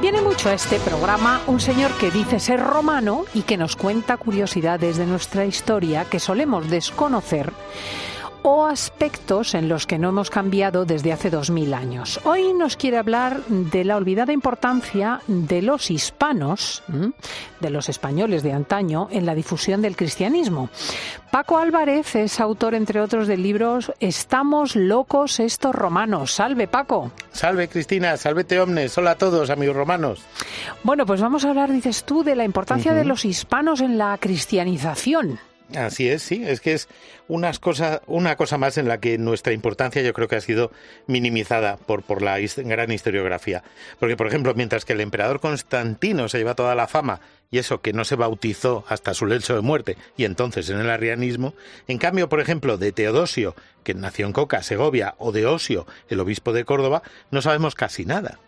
Viene mucho a este programa un señor que dice ser romano y que nos cuenta curiosidades de nuestra historia que solemos desconocer o aspectos en los que no hemos cambiado desde hace dos mil años. Hoy nos quiere hablar de la olvidada importancia de los hispanos, de los españoles de antaño, en la difusión del cristianismo. Paco Álvarez es autor, entre otros, del libro Estamos locos estos romanos. Salve, Paco. Salve, Cristina. Salvete, omnes. Hola a todos, amigos romanos. Bueno, pues vamos a hablar, dices tú, de la importancia de los hispanos en la cristianización. Así es, sí, es que es unas cosas, una cosa más en la que nuestra importancia yo creo que ha sido minimizada por, por la gran historiografía. Porque, por ejemplo, mientras que el emperador Constantino se lleva toda la fama y eso que no se bautizó hasta su lecho de muerte y entonces en el arrianismo, en cambio, por ejemplo, de Teodosio, que nació en Coca, Segovia, o de Osio, el obispo de Córdoba, no sabemos casi nada.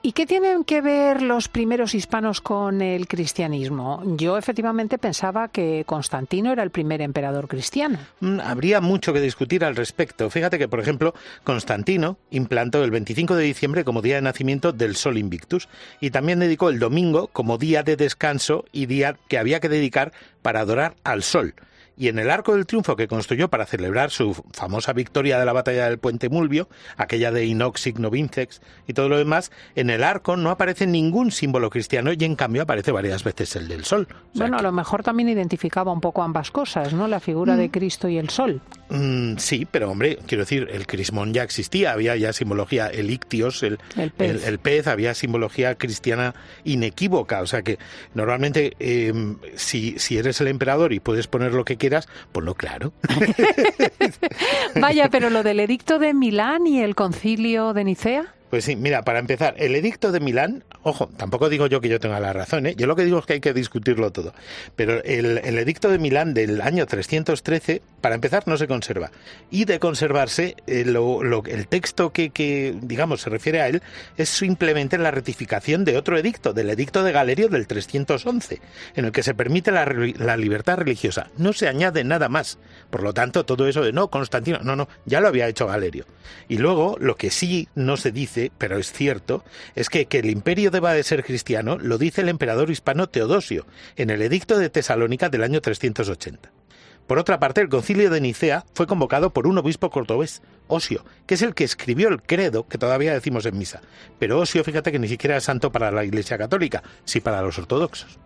¿Y qué tienen que ver los primeros hispanos con el cristianismo? Yo efectivamente pensaba que Constantino era el primer emperador cristiano. Mm, habría mucho que discutir al respecto. Fíjate que, por ejemplo, Constantino implantó el 25 de diciembre como día de nacimiento del Sol Invictus y también dedicó el domingo como día de descanso y día que había que dedicar para adorar al Sol y en el arco del triunfo que construyó para celebrar su famosa victoria de la batalla del puente Mulvio, aquella de Inox Signo Vincex y todo lo demás, en el arco no aparece ningún símbolo cristiano y en cambio aparece varias veces el del sol. bueno, a lo mejor también identificaba un poco ambas cosas, ¿no? La figura de mm. Cristo y el sol. Mm, sí, pero hombre, quiero decir, el crismón ya existía, había ya simbología, el ictios, el, el, pez. había simbología cristiana inequívoca, o sea que normalmente em, si, si eres el emperador y puedes poner lo que quieras, pues lo claro. Vaya, pero lo del edicto de Milán y el concilio de Nicea. Pues sí, mira, para empezar, el edicto de Milán, ojo, tampoco digo yo que yo tenga la razón, ¿eh? yo lo que digo es que hay que discutirlo todo, pero el, edicto de Milán del año 313, para empezar, no se conserva. Y de conservarse, eh, el texto que, digamos, se refiere a él es simplemente la ratificación de otro edicto, del edicto de Galerio del 311, en el que se permite la, la libertad religiosa. No se añade nada más. Por lo tanto, todo eso de no, Constantino, no, no, ya lo había hecho Galerio. Y luego, lo que sí no se dice, pero es cierto, es que, que el imperio deba de ser cristiano lo dice el emperador hispano Teodosio en el edicto de Tesalónica del año 380. Por otra parte, el concilio de Nicea fue convocado por un obispo cordobés, Osio, que es el que escribió el credo que todavía decimos en misa. Pero Osio, fíjate que ni siquiera es santo para la Iglesia Católica, sí para los ortodoxos.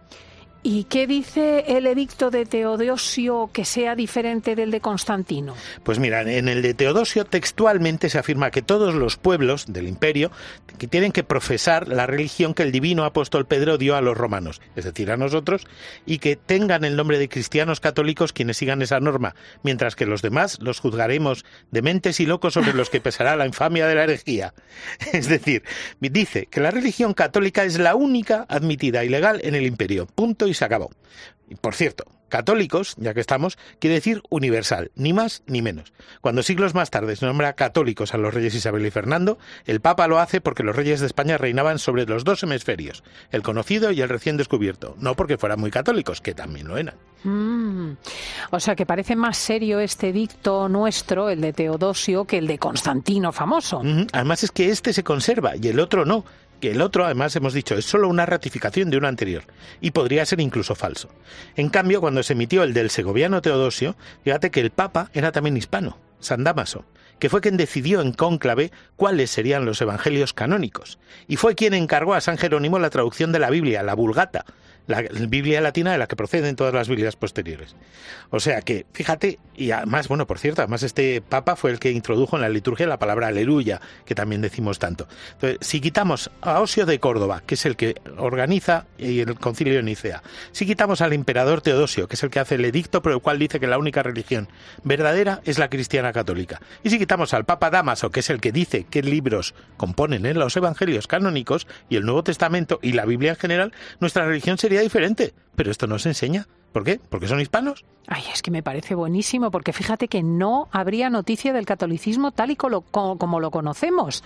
¿Y qué dice el edicto de Teodosio que sea diferente del de Constantino? Pues mira, en el de Teodosio textualmente se afirma que todos los pueblos del imperio que tienen que profesar la religión que el divino apóstol Pedro dio a los romanos, es decir, a nosotros, y que tengan el nombre de cristianos católicos quienes sigan esa norma, mientras que los demás los juzgaremos de mentes y locos sobre los que pesará la infamia de la herejía. Es decir, dice que la religión católica es la única admitida y legal en el imperio. Punto y se acabó. Y por cierto, católicos, ya que estamos, quiere decir universal, ni más ni menos. Cuando siglos más tarde se nombra católicos a los reyes Isabel y Fernando, el Papa lo hace porque los reyes de España reinaban sobre los dos hemisferios, el conocido y el recién descubierto, no porque fueran muy católicos, que también lo eran. Mm. O sea que parece más serio este dicto nuestro, el de Teodosio, que el de Constantino famoso. Además es que este se conserva y el otro no que el otro, además hemos dicho, es solo una ratificación de uno anterior, y podría ser incluso falso. En cambio, cuando se emitió el del segoviano Teodosio, fíjate que el Papa era también hispano, San Damaso, que fue quien decidió en cónclave cuáles serían los evangelios canónicos, y fue quien encargó a San Jerónimo la traducción de la Biblia, la Vulgata, la Biblia latina de la que proceden todas las Biblias posteriores. O sea que, fíjate, y además, bueno, por cierto, además este Papa fue el que introdujo en la liturgia la palabra aleluya, que también decimos tanto. Entonces, si quitamos a Osio de Córdoba, que es el que organiza el concilio de Nicea, si quitamos al emperador Teodosio, que es el que hace el edicto por el cual dice que la única religión verdadera es la cristiana católica, y si quitamos al Papa Damaso, que es el que dice qué libros componen en los evangelios canónicos y el Nuevo Testamento y la Biblia en general, nuestra religión sería diferente. Pero esto no se enseña. ¿Por qué? ¿Porque son hispanos? Ay, es que me parece buenísimo, porque fíjate que no habría noticia del catolicismo tal y como, lo conocemos.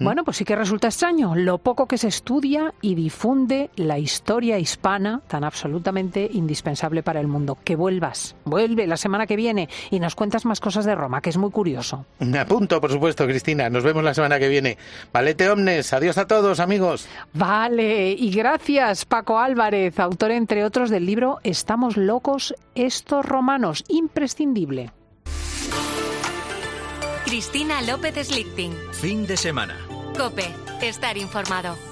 Bueno, pues sí que resulta extraño lo poco que se estudia y difunde la historia hispana tan absolutamente indispensable para el mundo. Que vuelvas, vuelve la semana que viene y nos cuentas más cosas de Roma, que es muy curioso. Me apunto, por supuesto, Cristina. Nos vemos la semana que viene. Valete omnes. Adiós a todos, amigos. Vale, y gracias, Paco Álvarez, autor, entre otros, del libro Estamos locos, estos romanos, imprescindible. Cristina López Slichting. Fin de semana. Cope, estar informado.